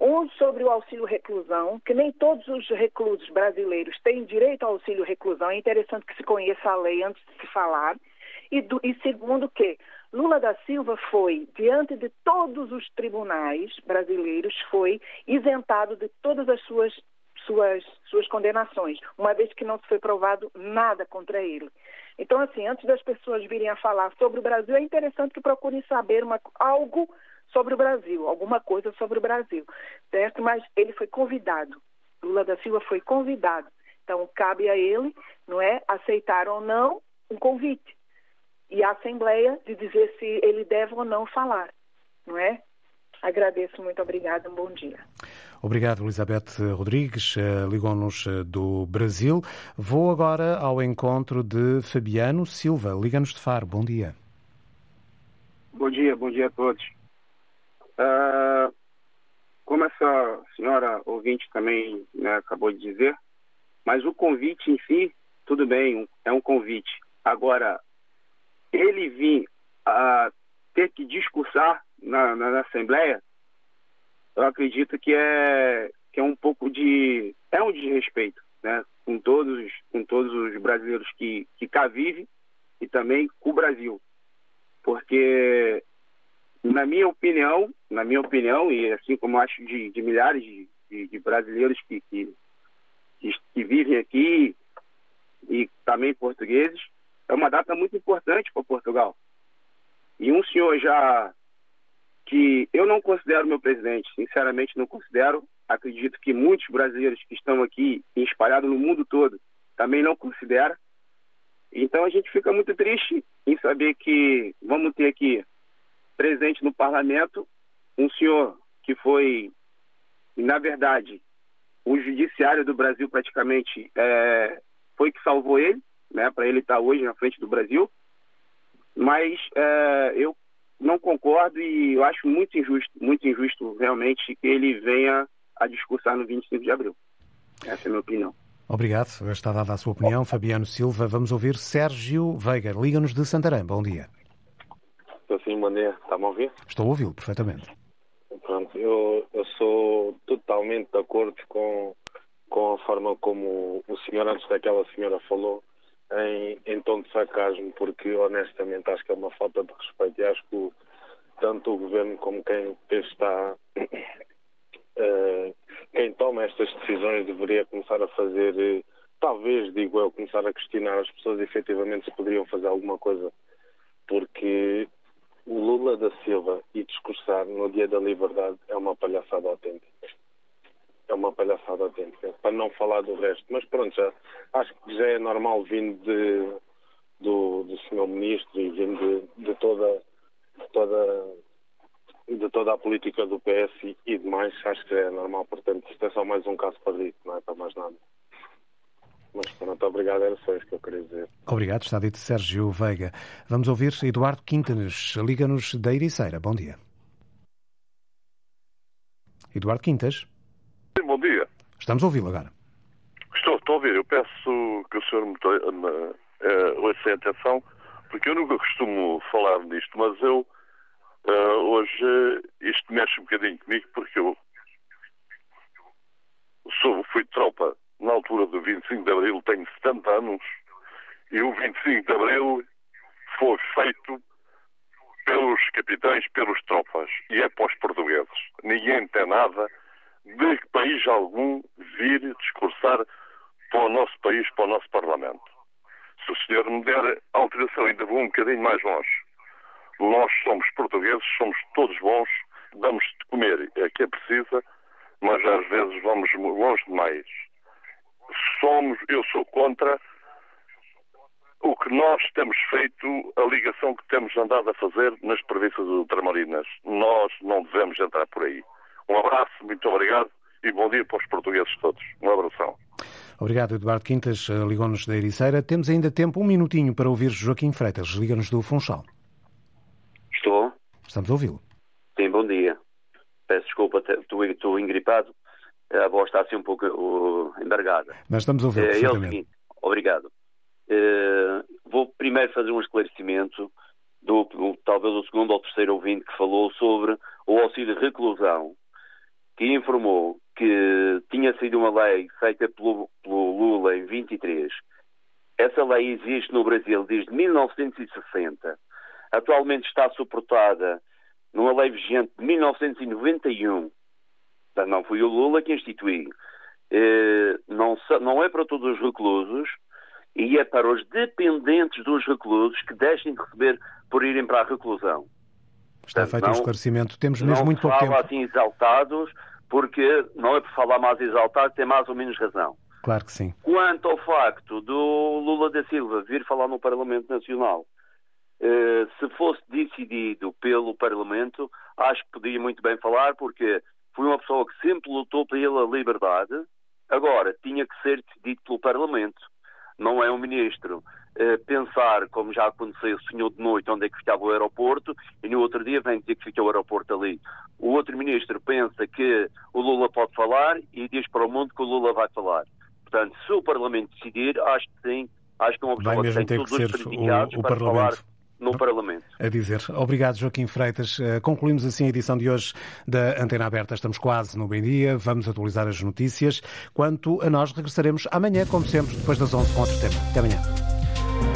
Um sobre o auxílio reclusão, que nem todos os reclusos brasileiros têm direito ao auxílio reclusão. É interessante que se conheça a lei antes de se falar. E, do, e segundo que Lula da Silva foi, diante de todos os tribunais brasileiros, foi isentado de todas as suas, suas, suas condenações, uma vez que não se foi provado nada contra ele. Então, assim, antes das pessoas virem a falar sobre o Brasil, é interessante que procurem saber uma, algo sobre o Brasil, alguma coisa sobre o Brasil, certo? Mas ele foi convidado. Lula da Silva foi convidado. Então, cabe a ele, não é, aceitar ou não um convite e a Assembleia de dizer se ele deve ou não falar, não é? Agradeço, muito obrigada, um bom dia. Obrigado, Elizabeth Rodrigues, eh, ligou-nos eh, do Brasil. Vou agora ao encontro de Fabiano Silva, liga-nos de Faro. Bom dia. Bom dia, bom dia a todos. Uh, como essa senhora ouvinte também né, acabou de dizer, mas o convite em si, tudo bem, é um convite. Agora, ele vir a ter que discursar na, na, na, Assembleia, eu acredito que é, que é um pouco de. é um desrespeito né, com, todos, com todos os brasileiros que, que cá vivem e também com o Brasil. Porque, na minha opinião, na minha opinião, e assim como acho de, de milhares de, de, de brasileiros que, que, que vivem aqui e também portugueses, é uma data muito importante para Portugal. E um senhor já que eu não considero meu presidente, sinceramente não considero. Acredito que muitos brasileiros que estão aqui espalhados no mundo todo também não consideram. Então a gente fica muito triste em saber que vamos ter aqui presente no parlamento um senhor que foi, na verdade, o judiciário do Brasil praticamente é, foi que salvou ele, né, para ele estar hoje na frente do Brasil. Mas é, eu não concordo e eu acho muito injusto, muito injusto realmente que ele venha a discursar no 25 de abril. Essa é a minha opinião. Obrigado. Está dada a sua opinião. Fabiano Silva. Vamos ouvir Sérgio Veiga. Liga-nos de Santarém. Bom dia. Estou sim, bom dia. Está-me a ouvir? Estou a ouvi-lo perfeitamente. Pronto, eu, eu sou totalmente de acordo com, com a forma como o senhor, antes daquela senhora, falou em, em tom de sarcasmo, porque honestamente acho que é uma falta de respeito. E acho que o, tanto o governo como quem está uh, *coughs* quem toma estas decisões deveria começar a fazer, uh, talvez, digo eu, começar a questionar as pessoas efetivamente se poderiam fazer alguma coisa, porque o Lula da Silva e discursar no dia da liberdade é uma palhaçada autêntica é uma palhaçada autêntica, para não falar do resto. Mas pronto, já, acho que já é normal vindo de, do, do Sr. Ministro e vindo de, de, toda, de, toda, de toda a política do PS e, e demais, acho que já é normal. Portanto, isto é só mais um caso perdido, não é para mais nada. Mas pronto, obrigado, era só isso que eu queria dizer. Obrigado, está dito Sérgio Veiga. Vamos ouvir Eduardo Quintas, liga-nos da Ericeira. Bom dia. Eduardo Quintas. Bom dia. Estamos a ouvi-lo agora. Estou, estou a ouvir. Eu peço que o senhor me uh, ouça atenção, porque eu nunca costumo falar nisto, mas eu uh, hoje isto mexe um bocadinho comigo, porque eu sou, fui de tropa na altura do 25 de Abril, tenho 70 anos, e o 25 de Abril foi feito pelos capitães, pelos tropas, e é para os portugueses. Ninguém tem nada de país algum vir discursar para o nosso país, para o nosso Parlamento. Se o senhor me der autorização, ainda vou um bocadinho mais longe. Nós somos portugueses, somos todos bons, damos de comer é que é precisa, mas às vezes vamos longe demais. Somos, eu sou contra o que nós temos feito, a ligação que temos andado a fazer nas províncias ultramarinas. Nós não devemos entrar por aí. Um abraço, muito obrigado e bom dia para os portugueses todos. Um abração. Obrigado, Eduardo Quintas. Eh, ligou-nos da Ericeira. Temos ainda tempo, um minutinho, para ouvir Joaquim Freitas. Liga-nos do Funchal. Estou. Estamos a ouvi-lo. Sim, bom dia. Peço desculpa, estou, estou engripado. A voz está assim um pouco uh, embargada. Mas estamos a ouvir é, é o seguinte, obrigado. Uh, vou primeiro fazer um esclarecimento do, talvez o segundo ou terceiro ouvinte que falou sobre o auxílio de reclusão que informou que tinha sido uma lei feita pelo, pelo Lula em 23. Essa lei existe no Brasil desde 1960. Atualmente está suportada numa lei vigente de 1991. Portanto, não foi o Lula que instituiu. Eh, não, não é para todos os reclusos e é para os dependentes dos reclusos que deixem de receber por irem para a reclusão. Está feito o um esclarecimento. Temos mesmo muito pouco tempo. Não assim exaltados, porque não é por falar mais exaltado, tem mais ou menos razão. Claro que sim. Quanto ao facto do Lula da Silva vir falar no Parlamento Nacional, eh, se fosse decidido pelo Parlamento, acho que podia muito bem falar, porque foi uma pessoa que sempre lutou pela liberdade, agora tinha que ser decidido pelo Parlamento. Não é um ministro pensar, como já aconteceu, o senhor de noite onde é que ficava o aeroporto e no outro dia vem dizer que fica o aeroporto ali. O outro ministro pensa que o Lula pode falar e diz para o mundo que o Lula vai falar. Portanto, se o Parlamento decidir, acho que sim, acho que é uma pessoa vai mesmo que tem ter todos que os ser o, o para Parlamento. falar no Parlamento. A dizer. Obrigado, Joaquim Freitas. Eh, concluímos assim a edição de hoje da Antena Aberta. Estamos quase no bem-dia. Vamos atualizar as notícias. Quanto a nós, regressaremos amanhã, como sempre, depois das 11 com outro tema. Até amanhã.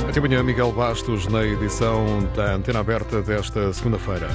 Até amanhã, Miguel Bastos, na edição da Antena Aberta desta segunda-feira.